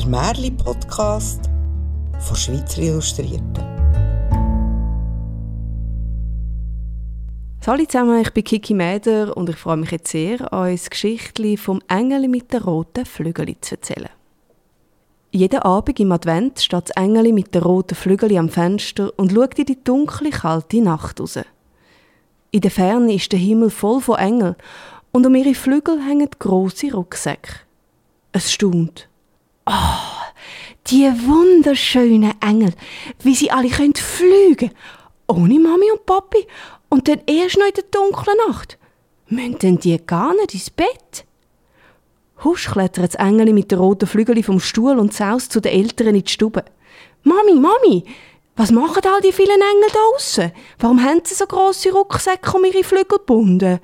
der Märli-Podcast von Schweizer Illustrierten. Hallo zusammen, ich bin Kiki Mäder und ich freue mich jetzt sehr, euch das Geschichtli vom Engel mit den roten Flügeln zu erzählen. Jeden Abend im Advent steht das Engel mit den roten Flügeln am Fenster und schaut in die dunkle, kalte Nacht raus. In der Ferne ist der Himmel voll von Engeln und um ihre Flügel hängen große Rucksäcke. Es staunt. Oh, die wunderschönen Engel, wie sie alle können fliegen, ohne Mami und Papi und dann erst noch in der dunklen Nacht. Müssen denn die gar nicht ins Bett? Husch klettert das Engel mit den roten Flügeln vom Stuhl und saust zu den Eltern in die Stube. Mami, Mami, was machen all die vielen Engel da draussen? Warum haben sie so grosse Rucksäcke um ihre Flügel gebunden?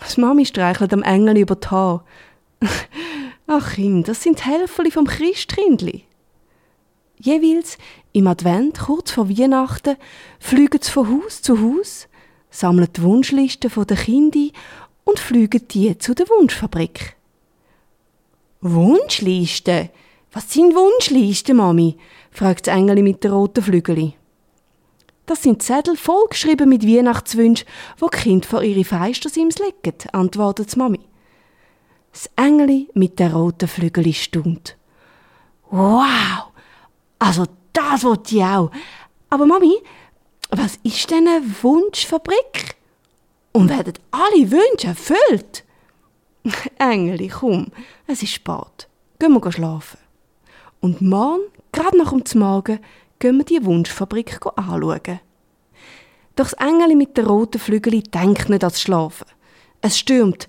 Das Mami streichelt am Engel über die Haare. Ach Kind, das sind Helferli vom Christkindli. Jeweils im Advent, kurz vor Weihnachten, fliegen sie von Haus zu Haus, sammeln die Wunschlisten der Kinder und fliegen die zu der Wunschfabrik. Wunschlisten? Was sind Wunschlisten, Mami? fragt das Engel mit den roten Flügeln. Das sind Zettel vollgeschrieben mit Weihnachtswünschen, wo die Kinder vor ihre Feistersims legen, antwortet die Mami. Das Engel mit den roten Flügeln stund. Wow! Also das wollte ich auch. Aber Mami, was ist denn eine Wunschfabrik? Und werden alle Wünsche erfüllt? Engeli, komm, es ist spät. Gehen wir schlafen. Und morgen, gerade nach dem Morgen, gehen wir die Wunschfabrik anschauen. Doch das Engeli mit den roten Flügeln denkt nicht ans Schlafen. Es stürmt.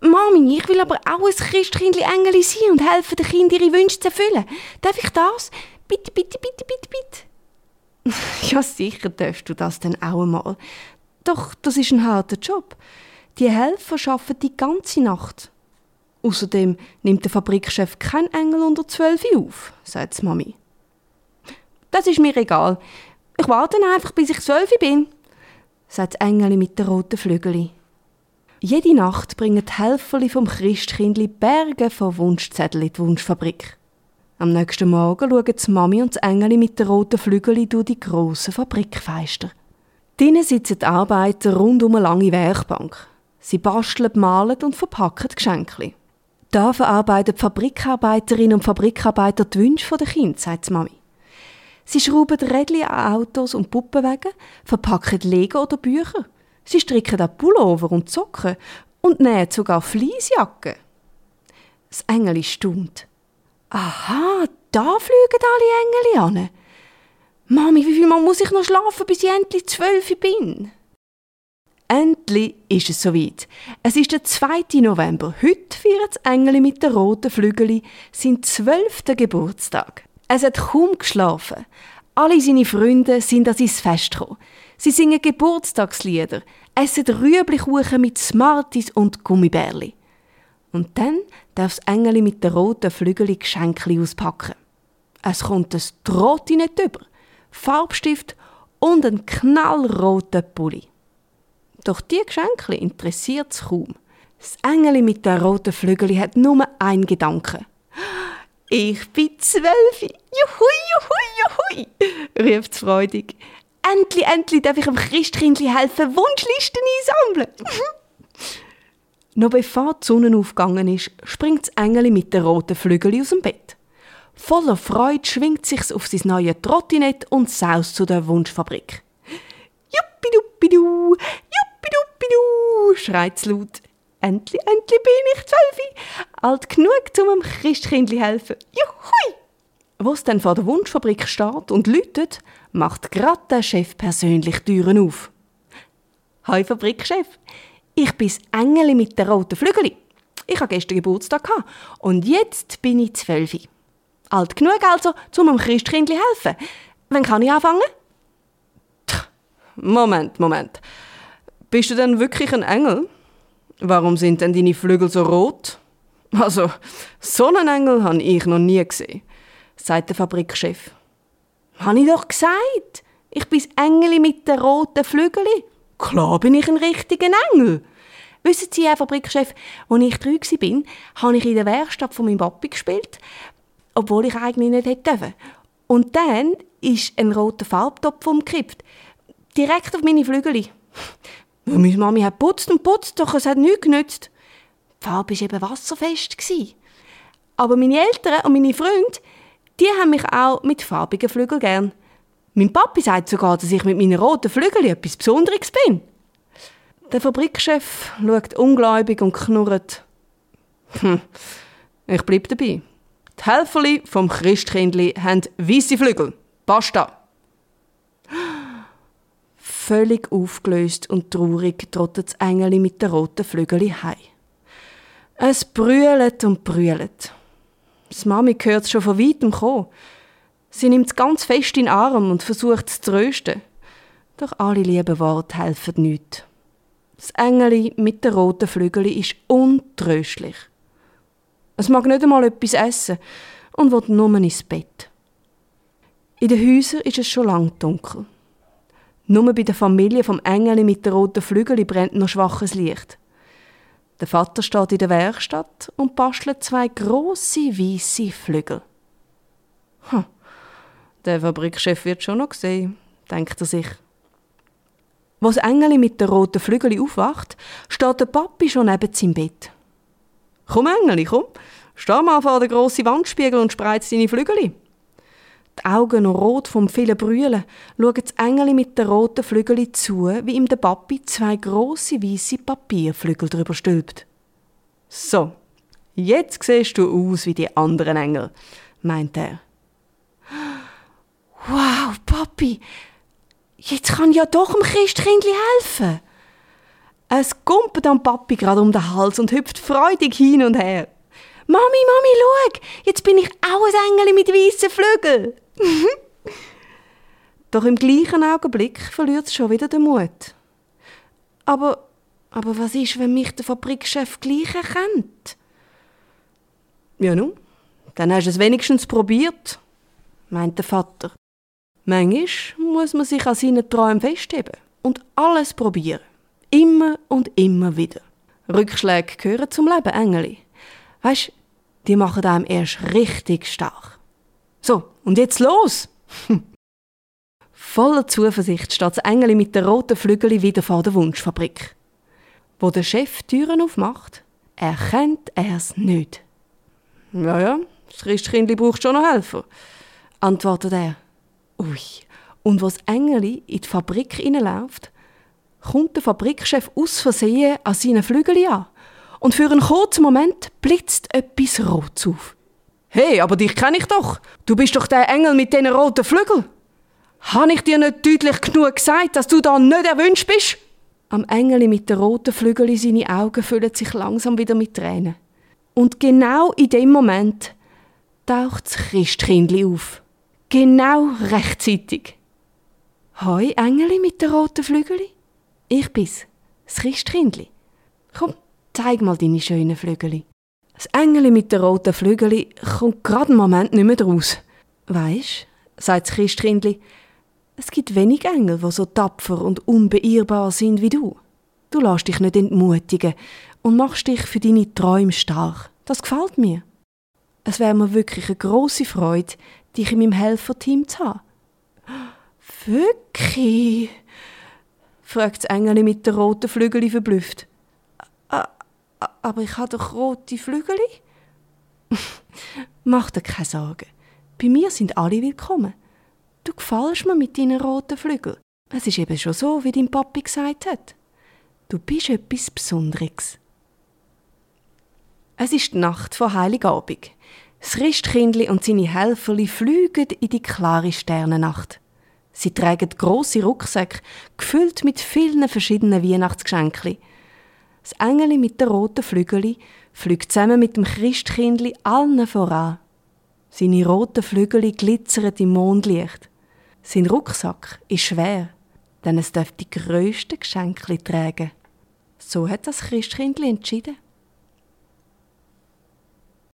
Mami, ich will aber auch ein Christkindli Engeli sein und helfen den Kindern ihre Wünsche zu erfüllen. Darf ich das? Bitte, bitte, bitte, bitte, bitte. ja, sicher darfst du das dann auch einmal. Doch das ist ein harter Job. Die Helfer arbeiten die ganze Nacht. Außerdem nimmt der Fabrikchef kein Engel unter zwölf auf, sagt die Mami. Das ist mir egal. Ich warte einfach, bis ich zwölf bin, sagt Engel mit den roten Flügeln. Jede Nacht bringen die Helferli vom Christkindli Berge von Wunschzetteln in die Wunschfabrik. Am nächsten Morgen schauen die Mami und das Engel mit den roten Flügeln durch die grossen Fabrikfenster. Drinnen sitzen die Arbeiter rund um eine lange Werkbank. Sie basteln, malen und verpacken Geschenke. Da verarbeiten die Fabrikarbeiterinnen und Fabrikarbeiter die Wünsche der Kinder, sagt die Mami. Sie schrauben Rädchen an Autos und Puppenwagen, verpacken Lego oder Bücher. Sie stricken auch Pullover und Socken und nähen sogar Fleecejacken. Das Engel staunt. Aha, da fliegen alle Engel an. Mami, wie viel Mal muss ich noch schlafen, bis ich endlich zwölf bin? Endlich ist es soweit. Es ist der 2. November. Heute feiert das Engel mit den roten Flügeln seinen zwölften Geburtstag. Es hat kaum geschlafen. Alle seine Freunde sind an sein Fest gekommen. Sie singen Geburtstagslieder, essen Rüeblichkuchen mit Smarties und Gummibärli. Und dann darf das Engel mit den roten Flügeln Geschenke auspacken. Es kommt ein Trottinett über, Farbstift und einen knallroten Pulli. Doch die Geschenke interessiert es kaum. Das Engel mit den roten Flügeln hat nur einen Gedanken. Ich bin zwölf. Juhui, juhui, juhui, es freudig. Endlich, endlich darf ich dem Christkindli helfen, Wunschlisten einsammeln. Noch bevor die Sonne aufgegangen ist, springt das Engel mit den roten Flügeln aus dem Bett. Voller Freude schwingt sich's auf sein neues Trottinett und saust zu der Wunschfabrik. Juppidupidu, juppidupidu, schreit es laut. Endlich, endlich bin ich zwölf, alt genug, um dem Christkindli helfen. Juhui! Wo es dann vor der Wunschfabrik steht und läutet, macht gerade der Chef persönlich Türen auf. Hi Fabrikchef, ich bin das Engel mit den roten Flügeln. Ich hatte gestern Geburtstag und jetzt bin ich zwölf. Alt genug also, um dem Christkindli helfen. Wann kann ich anfangen? Moment, Moment. Bist du denn wirklich ein Engel? Warum sind denn deine Flügel so rot? Also, so einen Engel habe ich noch nie gesehen, sagt der Fabrikchef. Habe ich doch gesagt. Ich bin das Engel mit den roten Flügeln. Klar bin ich ein richtiger Engel. Wissen Sie, Herr Fabrikchef, als ich drei war, habe ich in der Werkstatt von meinem Papi gespielt. obwohl ich eigentlich nicht hätte dürfen. Und dann ist ein roter Farbtopf umgekippt. Direkt auf meine Flügel. Meine Mami hat putzt und putzt, doch es hat nichts genützt. Die Farbe war eben wasserfest. Aber meine Eltern und meine Freunde, die haben mich auch mit farbigen Flügeln gern. Mein Papi sagt sogar, dass ich mit meinen roten Flügeln etwas Besonderes bin. Der Fabrikchef schaut ungläubig und knurrt. Hm, ich bleib dabei. Die Helferli vom Christkindli haben weiße Flügel. Basta. Völlig aufgelöst und traurig trottet das Engeli mit den roten Flügeln heim. Es brüllt und brüllt. Das Mami hört es schon von weitem kommen. Sie nimmt es ganz fest in den Arm und versucht es zu trösten. Doch alle lieben Worte helfen nichts. Das Engeli mit den roten Flügeln ist untröstlich. Es mag nicht einmal etwas essen und will nur ins Bett. In den Häusern ist es schon lang dunkel. Nur bei der Familie vom Engeli mit den roten Flügeln brennt noch schwaches Licht. Der Vater steht in der Werkstatt und bastelt zwei große weiße Flügel. Hm, der Fabrikchef wird schon noch sehen, denkt er sich. Wo das Engeli mit den roten Flügeln aufwacht, steht der Papi schon neben seinem Bett. Komm, Engeli, komm, steh mal vor der grossen Wandspiegel und spreiz deine Flügel. Die Augen rot vom vielen Brüllen schaut das Engeli mit den roten Flügeln zu, wie ihm der Papi zwei grosse weiße Papierflügel drüber stülpt. So, jetzt siehst du aus wie die anderen Engel, meint er. Wow, Papi, jetzt kann ja doch dem Christkindli helfen. Es kumpelt am Papi gerade um den Hals und hüpft freudig hin und her. Mami, Mami, jetzt bin ich auch ein Engel mit weißen Flügeln. Doch im gleichen Augenblick verliert es schon wieder den Mut. Aber, aber was ist, wenn mich der Fabrikchef gleich erkennt? Ja nun, dann hast du es wenigstens probiert, meint der Vater. Manchmal muss man sich an seinen Träumen festheben und alles probieren. Immer und immer wieder. Rückschläge gehören zum Leben, Engeli. Weißt, die machen einem erst richtig stark. So, und jetzt los! Voller Zuversicht steht das Engeli mit den roten Flügeln wieder vor der Wunschfabrik. Wo der Chef Türen aufmacht, erkennt er es nicht. Ja, ja, das Christkindli braucht schon noch Helfer, antwortet er. Ui, und was Engeli in die Fabrik hineinläuft, kommt der Fabrikchef aus Versehen an seinen Flügeln an. Und für einen kurzen Moment blitzt etwas Rotes auf. Hey, aber dich kenne ich doch. Du bist doch der Engel mit den roten Flügeln. Habe ich dir nicht deutlich genug gesagt, dass du da nicht erwünscht bist? Am Engel mit den roten Flügeln seine Augen füllen sich langsam wieder mit Tränen. Und genau in dem Moment taucht das Christkindli auf. Genau rechtzeitig. Hoi, Engeli mit den roten Flügeln. Ich bin's, das Christkindli. Komm, zeig mal deine schönen Flügel. Das Engel mit den roten Flügeln kommt gerade einen Moment nicht mehr draus. Weisst, sagt das Christkindli, es gibt wenig Engel, die so tapfer und unbeirrbar sind wie du. Du lässt dich nicht entmutigen und machst dich für deine Träume stark. Das gefällt mir. Es wäre mir wirklich eine große Freude, dich in meinem Helferteam zu haben. Wirklich? fragt das Engel mit den roten Flügeln verblüfft. Aber ich habe doch rote Flügel. Mach dir keine Sorgen. Bei mir sind alle willkommen. Du gefällst mir mit deinen roten Flügeln. Es ist eben schon so, wie dein Papi gesagt hat. Du bist etwas Besonderes. Es ist die Nacht vor Heiligabend. Das Christkindli und seine Helferli fliegen in die klare Sternennacht. Sie tragen große Rucksäcke, gefüllt mit vielen verschiedenen Weihnachtsgeschenken. Das Engeli mit den roten Flügeln fliegt zusammen mit dem Christkindli allen voran. Seine roten Flügel glitzern im Mondlicht. Sein Rucksack ist schwer, denn es darf die grössten Geschenke tragen. So hat das Christkindli entschieden.